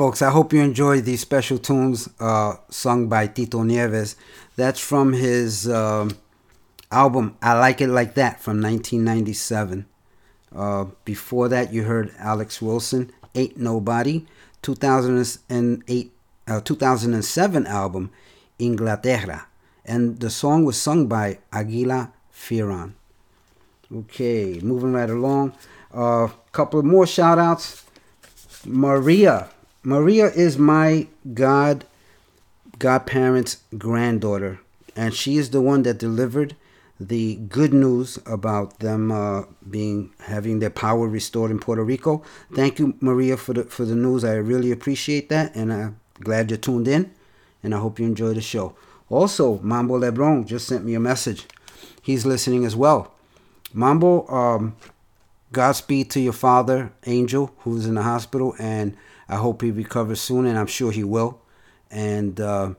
Speaker 1: Folks, I hope you enjoyed these special tunes uh, sung by Tito Nieves. That's from his um, album I Like It Like That from 1997. Uh, before that, you heard Alex Wilson, Ain't Nobody, 2008, uh, 2007 album Inglaterra. And the song was sung by Aguila Firon. Okay, moving right along. A uh, couple more shout outs. Maria. Maria is my god godparents' granddaughter, and she is the one that delivered the good news about them uh, being having their power restored in Puerto Rico. Thank you, Maria, for the for the news. I really appreciate that, and I'm glad you're tuned in, and I hope you enjoy the show. Also, Mambo Lebron just sent me a message. He's listening as well. Mambo, um, Godspeed to your father, Angel, who's in the hospital, and I hope he recovers soon, and I'm sure he will. And uh,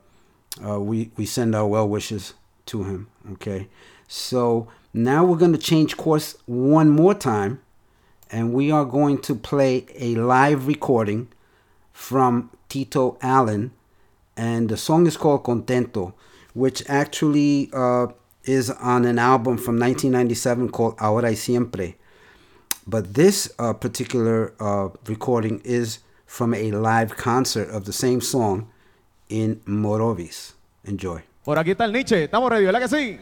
Speaker 1: uh, we we send our well wishes to him. Okay, so now we're going to change course one more time, and we are going to play a live recording from Tito Allen, and the song is called Contento, which actually uh, is on an album from 1997 called Ahora y Siempre. But this uh, particular uh, recording is from a live concert of the same song in Morovis. Enjoy.
Speaker 31: Por aquí está el Nietzsche. Estamos ready, ¿verdad que sí?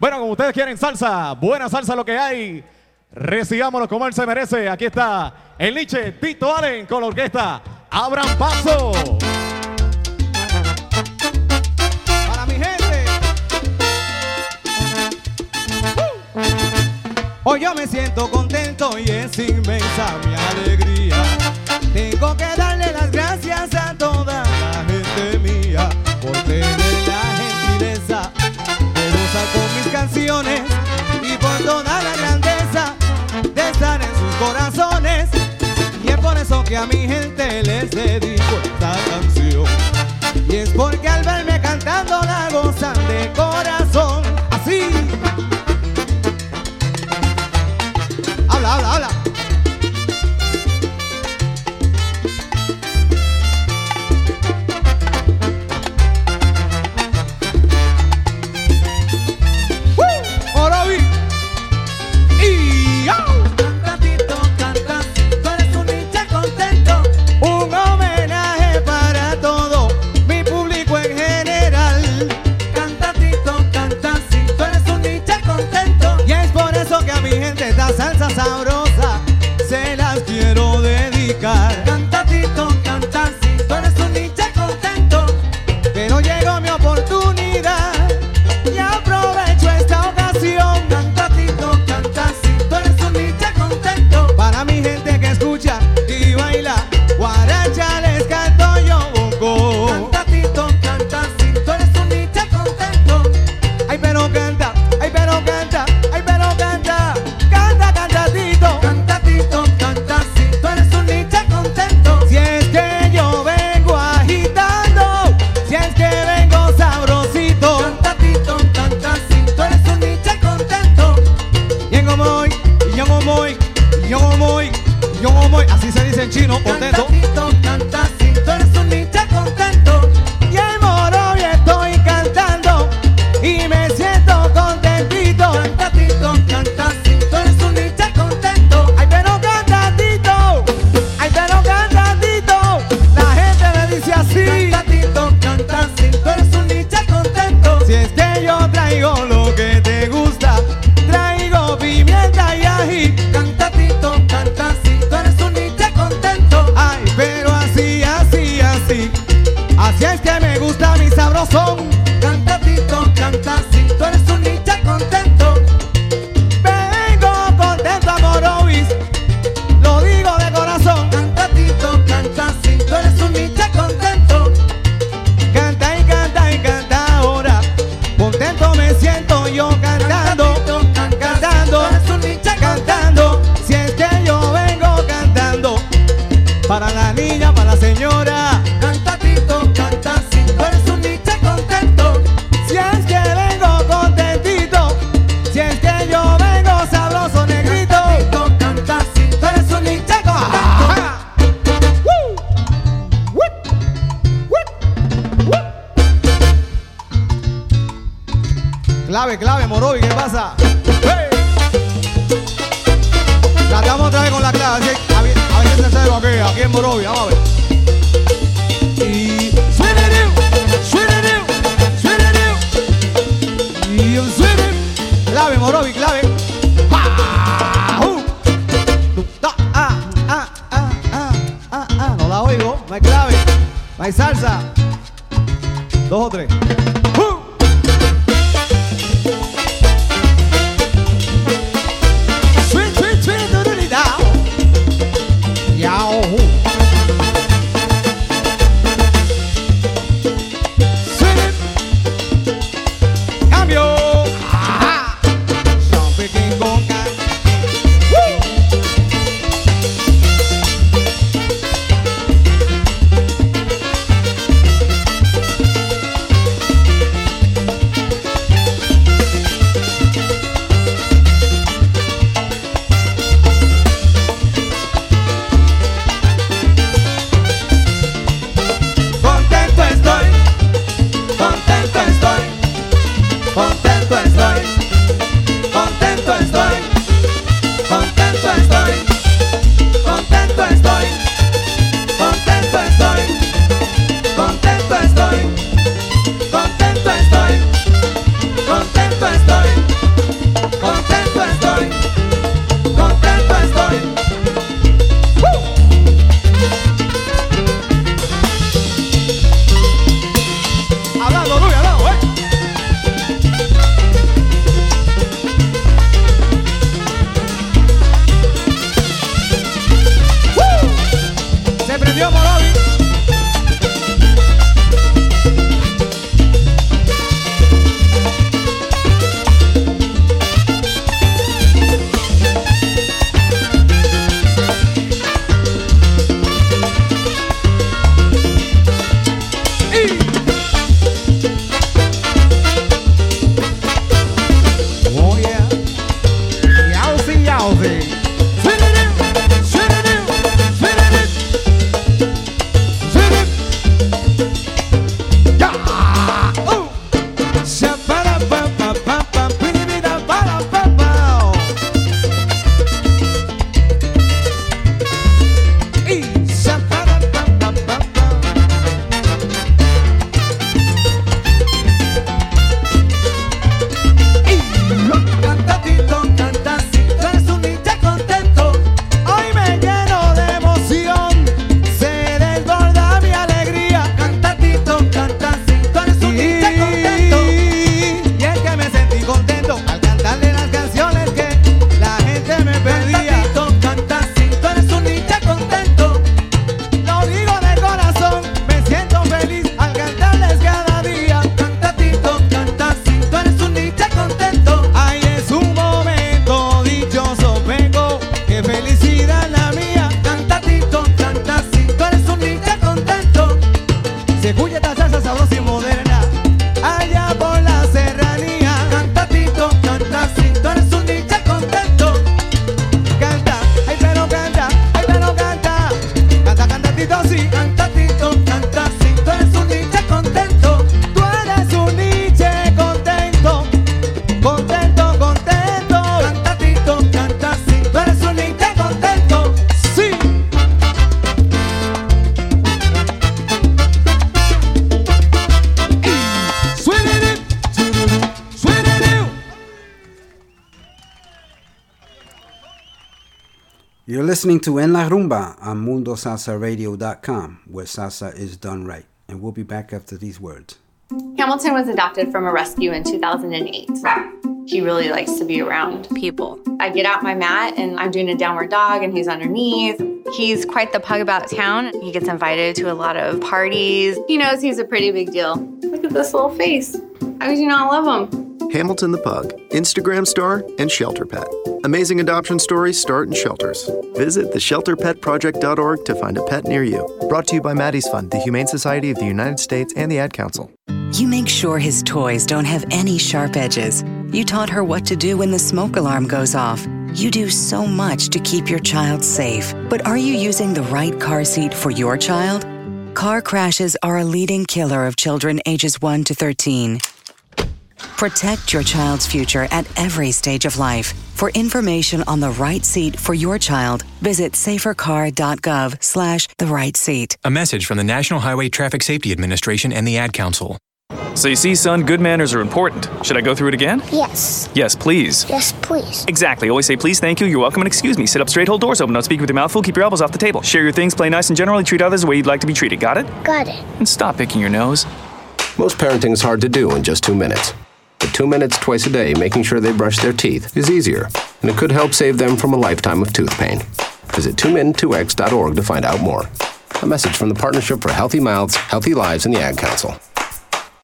Speaker 31: Bueno, como ustedes quieren salsa, buena salsa lo que hay. Recigámoslo como él se merece. Aquí está el Nietzsche, Tito Allen con la orquesta. Abran paso.
Speaker 32: Para mi gente. Hoy yo me siento contento y es inmensa mi alegría. Tengo que darle las gracias a toda la gente mía por tener la gentileza de gozar con mis canciones y por toda la grandeza de estar en sus corazones. Y es por eso que a mi gente les dedico esta canción. Y es porque al verme cantando la gozan de corazón. Así. Habla, habla, habla. sabroso. Aquí, en Morovi, vamos a ver. que
Speaker 1: listening to En La Rumba on MundoSalsaRadio.com, where salsa is done right. And we'll be back after these words.
Speaker 33: Hamilton was adopted from a rescue in 2008. He really likes to be around people. I get out my mat and I'm doing a downward dog and he's underneath. He's quite the pug about town. He gets invited to a lot of parties. He knows he's a pretty big deal. Look at this little face. How could you not love him?
Speaker 19: Hamilton the Pug, Instagram star, and shelter pet. Amazing adoption stories start in shelters. Visit theshelterpetproject.org to find a pet near you.
Speaker 34: Brought to you by Maddie's Fund, the Humane Society of the United States, and the Ad Council.
Speaker 35: You make sure his toys don't have any sharp edges. You taught her what to do when the smoke alarm goes off. You do so much to keep your child safe. But are you using the right car seat for your child? Car crashes are a leading killer of children ages 1 to 13. Protect your child's future at every stage of life. For information on the right seat for your child, visit safercar.gov slash the right seat.
Speaker 36: A message from the National Highway Traffic Safety Administration and the Ad Council.
Speaker 37: So you see, son, good manners are important. Should I go through it again?
Speaker 38: Yes.
Speaker 37: Yes, please.
Speaker 38: Yes, please.
Speaker 37: Exactly. Always say please, thank you, you're welcome, and excuse me. Sit up straight, hold doors open, don't speak with your mouth full, keep your elbows off the table. Share your things, play nice, and generally treat others the way you'd like to be treated. Got it?
Speaker 38: Got it.
Speaker 37: And stop picking your nose.
Speaker 26: Most parenting is hard to do in just two minutes. But two minutes twice a day making sure they brush their teeth is easier, and it could help save them from a lifetime of tooth pain. Visit 2min2x.org to find out more. A message from the Partnership for Healthy Mouths, Healthy Lives, and the Ad Council.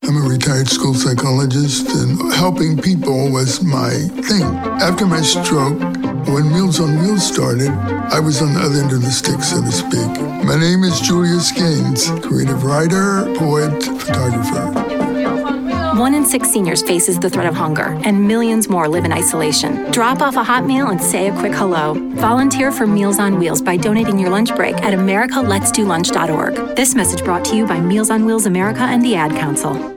Speaker 39: I'm a retired school psychologist, and helping people was my thing. After my stroke, when Meals on Wheels started, I was on the other end of the stick, so to speak. My name is Julius Gaines, creative writer, poet, photographer.
Speaker 40: One in six seniors faces the threat of hunger, and millions more live in isolation. Drop off a hot meal and say a quick hello. Volunteer for Meals on Wheels by donating your lunch break at americaletsdolunch.org. This message brought to you by Meals on Wheels America and the Ad Council.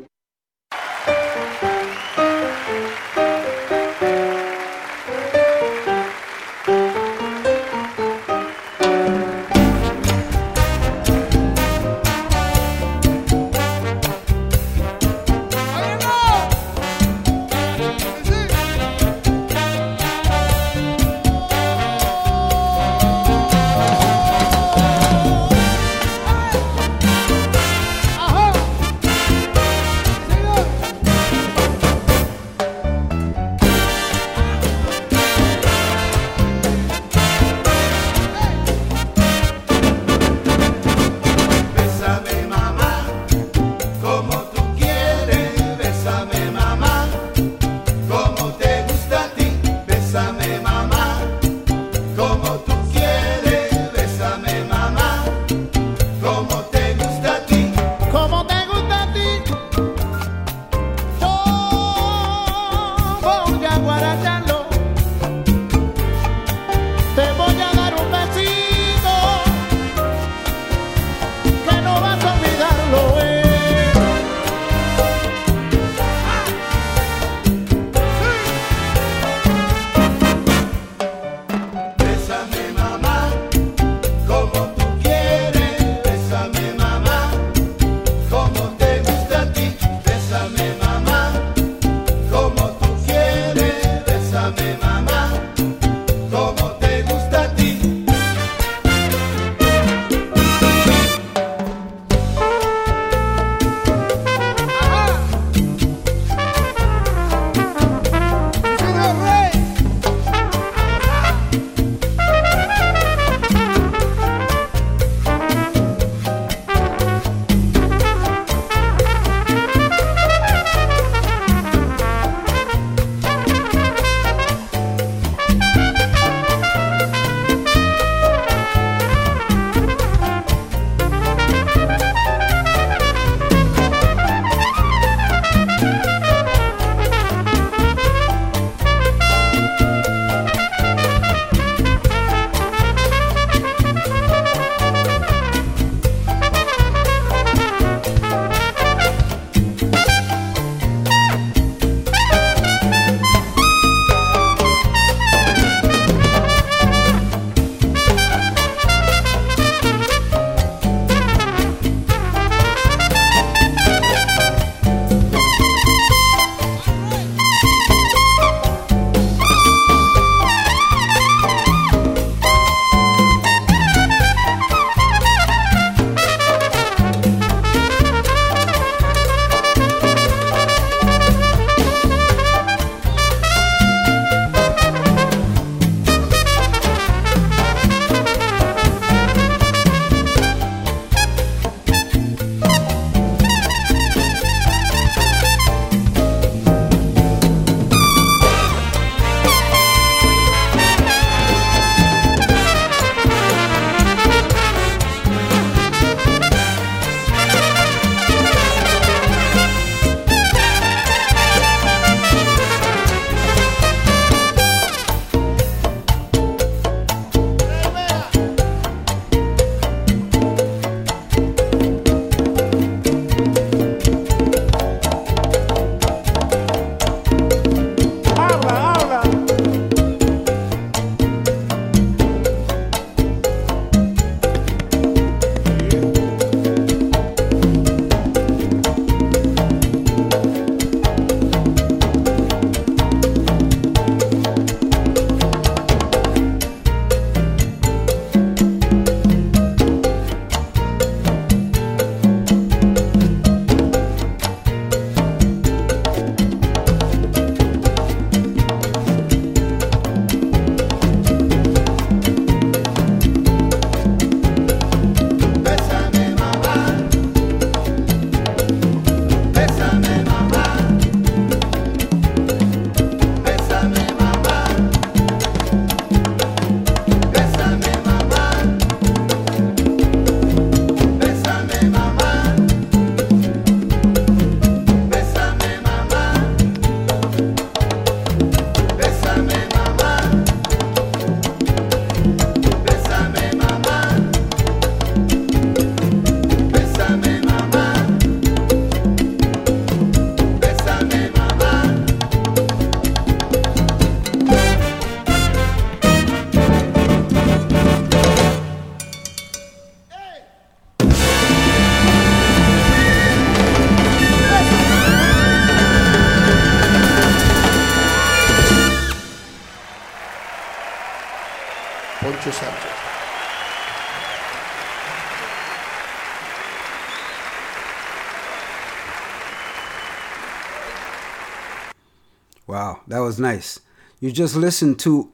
Speaker 1: Nice. You just listened to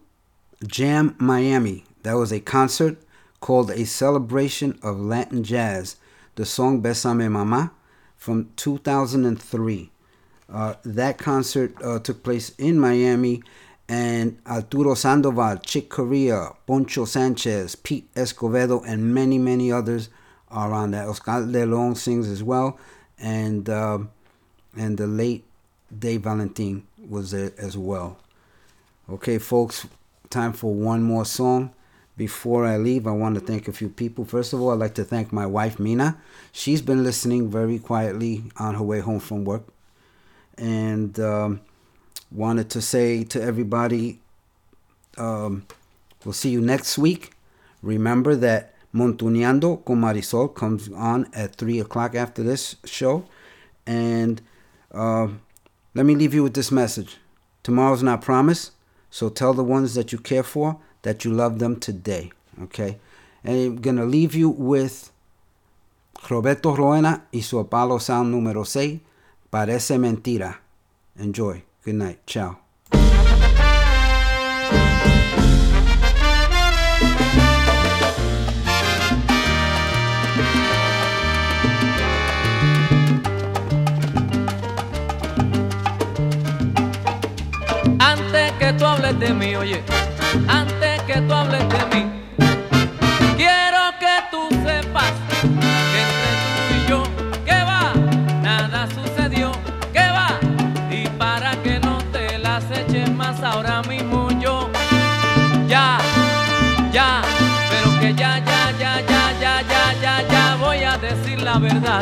Speaker 1: Jam Miami. That was a concert called A Celebration of Latin Jazz, the song Besame Mama from 2003. Uh, that concert uh, took place in Miami, and Arturo Sandoval, Chick Corea, Poncho Sanchez, Pete Escovedo, and many, many others are on that. Oscar Leon sings as well, and um, and the late Dave Valentin was there as well. Okay, folks, time for one more song. Before I leave, I want to thank a few people. First of all, I'd like to thank my wife, Mina. She's been listening very quietly on her way home from work. And um, wanted to say to everybody, um, we'll see you next week. Remember that Montuneando con Marisol comes on at 3 o'clock after this show. And uh, let me leave you with this message. Tomorrow's not promised, so tell the ones that you care for that you love them today. Okay? And I'm going to leave you with Roberto Roena y su Apollo Sound número 6, Parece Mentira. Enjoy. Good night. Ciao.
Speaker 12: Que tú hables de mí, oye, antes que tú hables de mí, quiero que tú sepas que entre tú y yo, que va, nada sucedió, que va, y para que no te las eches más ahora mismo yo, ya, ya, pero que ya, ya, ya, ya, ya, ya, ya, ya voy a decir la verdad.